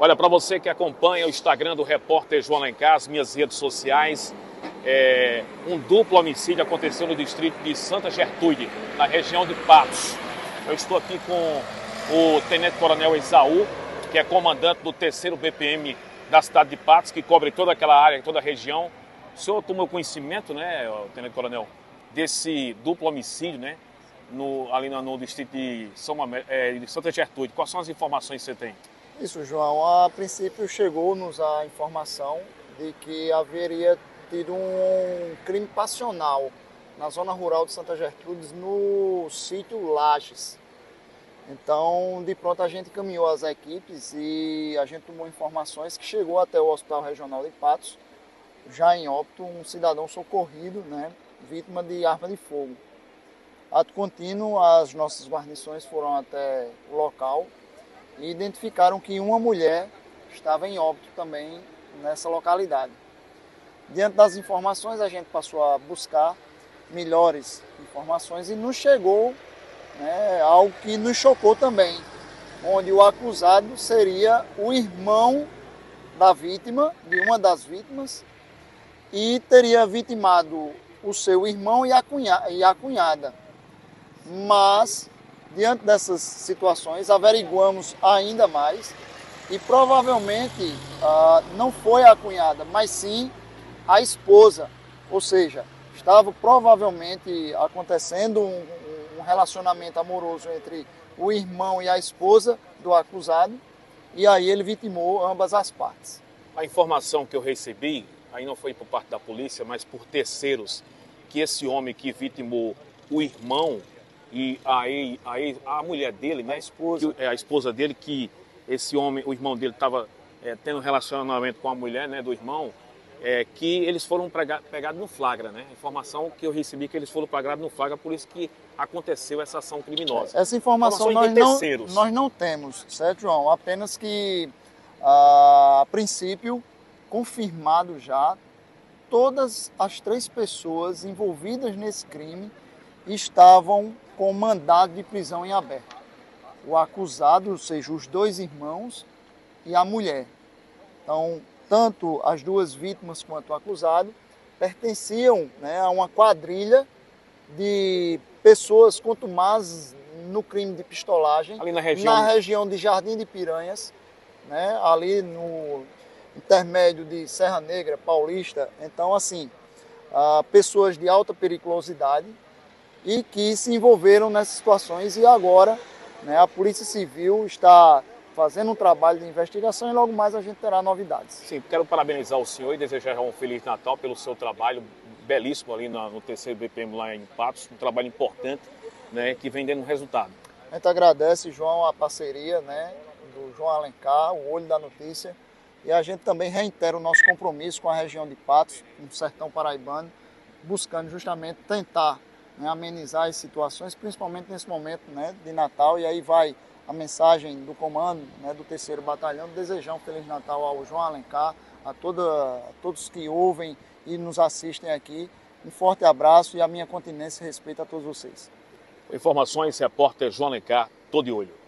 Olha, para você que acompanha o Instagram do repórter João Alencar, as minhas redes sociais, é, um duplo homicídio aconteceu no distrito de Santa Gertrude, na região de Patos. Eu estou aqui com o Tenente Coronel Esaú, que é comandante do terceiro BPM da cidade de Patos, que cobre toda aquela área, toda a região. O senhor tomou conhecimento, né, Tenente Coronel, desse duplo homicídio, né, no, ali no, no distrito de, São, é, de Santa Gertrude. Quais são as informações que você tem? Isso, João. A princípio chegou-nos a informação de que haveria tido um crime passional na zona rural de Santa Gertrudes, no sítio Lages. Então, de pronto, a gente caminhou as equipes e a gente tomou informações que chegou até o Hospital Regional de Patos, já em óbito, um cidadão socorrido, né, vítima de arma de fogo. Ato contínuo, as nossas guarnições foram até o local e identificaram que uma mulher estava em óbito também nessa localidade. Diante das informações, a gente passou a buscar melhores informações e nos chegou né, algo que nos chocou também, onde o acusado seria o irmão da vítima, de uma das vítimas, e teria vitimado o seu irmão e a, cunha, e a cunhada. Mas diante dessas situações, averiguamos ainda mais e provavelmente ah, não foi a cunhada, mas sim a esposa. Ou seja, estava provavelmente acontecendo um, um relacionamento amoroso entre o irmão e a esposa do acusado e aí ele vitimou ambas as partes. A informação que eu recebi, aí não foi por parte da polícia, mas por terceiros, que esse homem que vitimou o irmão e aí, aí a mulher dele, né, a esposa, que, é, a esposa dele, que esse homem, o irmão dele estava é, tendo um relacionamento com a mulher, né, do irmão, é, que eles foram pegados no flagra, né? Informação que eu recebi que eles foram pegados no flagra, por isso que aconteceu essa ação criminosa. Essa informação nós não, nós não temos, certo, João? Apenas que, a princípio, confirmado já, todas as três pessoas envolvidas nesse crime estavam com mandado de prisão em aberto. O acusado, ou seja, os dois irmãos e a mulher. Então, tanto as duas vítimas quanto o acusado pertenciam né, a uma quadrilha de pessoas contumazes no crime de pistolagem ali na região, na região de Jardim de Piranhas, né, ali no intermédio de Serra Negra, Paulista. Então, assim, pessoas de alta periculosidade e que se envolveram nessas situações e agora né, a Polícia Civil está fazendo um trabalho de investigação e logo mais a gente terá novidades. Sim, quero parabenizar o senhor e desejar um Feliz Natal pelo seu trabalho belíssimo ali no, terceiro BPM lá em Patos, um trabalho importante né, que vem dando resultado. A gente agradece, João, a parceria né, do João Alencar, o Olho da Notícia, e a gente também reitera o nosso compromisso com a região de Patos, no sertão paraibano, buscando justamente tentar né, amenizar as situações, principalmente nesse momento né, de Natal. E aí vai a mensagem do comando né, do terceiro batalhão, desejar um Feliz Natal ao João Alencar, a, toda, a todos que ouvem e nos assistem aqui. Um forte abraço e a minha continência e respeito a todos vocês. Informações, repórter João Alencar, todo de olho.